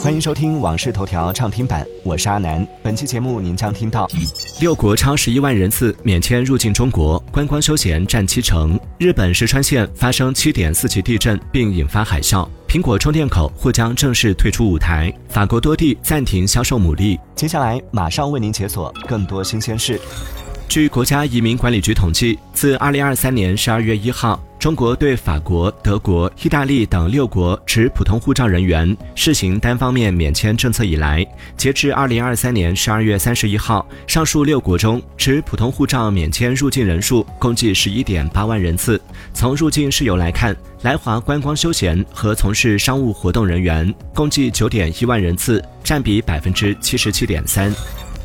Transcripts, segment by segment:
欢迎收听《往事头条》畅听版，我是阿南。本期节目您将听到：六国超十一万人次免签入境中国，观光休闲占七成；日本石川县发生七点四级地震并引发海啸；苹果充电口或将正式退出舞台；法国多地暂停销售牡蛎。接下来马上为您解锁更多新鲜事。据国家移民管理局统计，自二零二三年十二月一号。中国对法国、德国、意大利等六国持普通护照人员试行单方面免签政策以来，截至二零二三年十二月三十一号，上述六国中持普通护照免签入境人数共计十一点八万人次。从入境事由来看，来华观光休闲和从事商务活动人员共计九点一万人次，占比百分之七十七点三。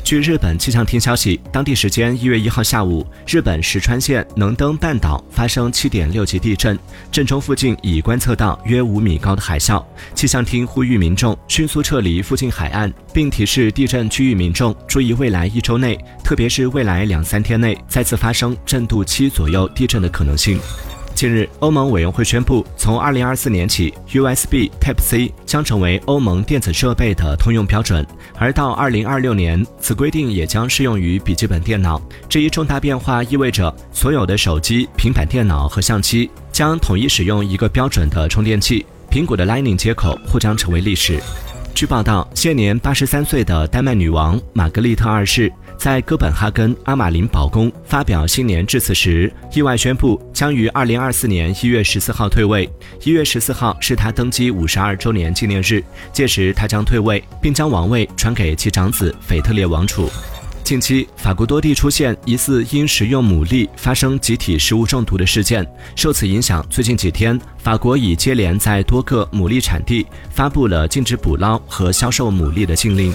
据日本气象厅消息，当地时间一月一号下午，日本石川县能登半岛发生七点六级地震，震中附近已观测到约五米高的海啸。气象厅呼吁民众迅速撤离附近海岸，并提示地震区域民众注意未来一周内，特别是未来两三天内再次发生震度七左右地震的可能性。近日，欧盟委员会宣布，从二零二四年起，USB Type-C 将成为欧盟电子设备的通用标准，而到二零二六年，此规定也将适用于笔记本电脑。这一重大变化意味着，所有的手机、平板电脑和相机将统一使用一个标准的充电器，苹果的 Lightning 接口或将成为历史。据报道，现年八十三岁的丹麦女王玛格丽特二世。在哥本哈根阿马林堡宫发表新年致辞时，意外宣布将于二零二四年一月十四号退位。一月十四号是他登基五十二周年纪念日，届时他将退位，并将王位传给其长子腓特烈王储。近期，法国多地出现疑似因食用牡蛎发生集体食物中毒的事件。受此影响，最近几天，法国已接连在多个牡蛎产地发布了禁止捕捞和销售牡蛎的禁令。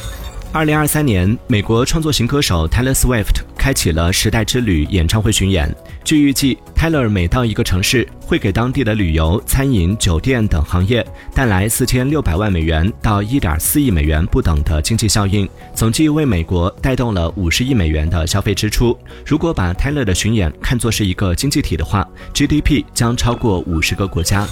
二零二三年，美国创作型歌手 Taylor Swift 开启了《时代之旅》演唱会巡演。据预计，Taylor 每到一个城市，会给当地的旅游、餐饮、酒店等行业带来四千六百万美元到一点四亿美元不等的经济效应，总计为美国带动了五十亿美元的消费支出。如果把 Taylor 的巡演看作是一个经济体的话，GDP 将超过五十个国家。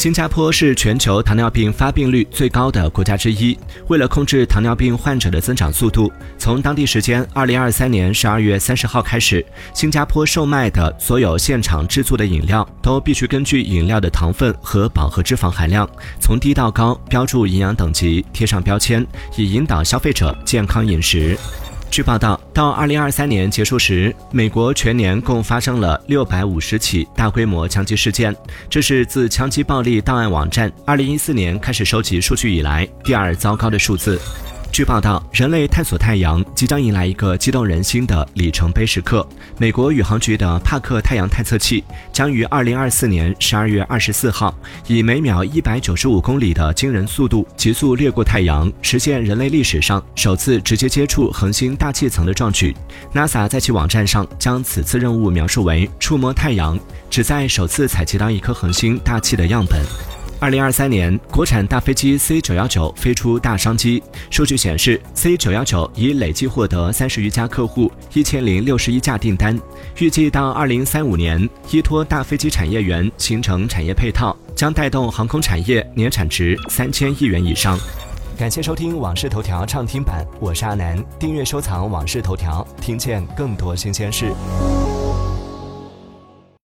新加坡是全球糖尿病发病率最高的国家之一。为了控制糖尿病患者的增长速度，从当地时间二零二三年十二月三十号开始，新加坡售卖的所有现场制作的饮料都必须根据饮料的糖分和饱和脂肪含量，从低到高标注营养等级，贴上标签，以引导消费者健康饮食。据报道，到二零二三年结束时，美国全年共发生了六百五十起大规模枪击事件，这是自枪击暴力档案网站二零一四年开始收集数据以来第二糟糕的数字。据报道，人类探索太阳即将迎来一个激动人心的里程碑时刻。美国宇航局的帕克太阳探测器将于二零二四年十二月二十四号，以每秒一百九十五公里的惊人速度急速掠过太阳，实现人类历史上首次直接接触恒星大气层的壮举。NASA 在其网站上将此次任务描述为“触摸太阳”，旨在首次采集到一颗恒星大气的样本。二零二三年，国产大飞机 C 九幺九飞出大商机。数据显示，C 九幺九已累计获得三十余家客户，一千零六十一架订单。预计到二零三五年，依托大飞机产业园形成产业配套，将带动航空产业年产值三千亿元以上。感谢收听《往事头条》畅听版，我是阿南。订阅收藏《往事头条》，听见更多新鲜事。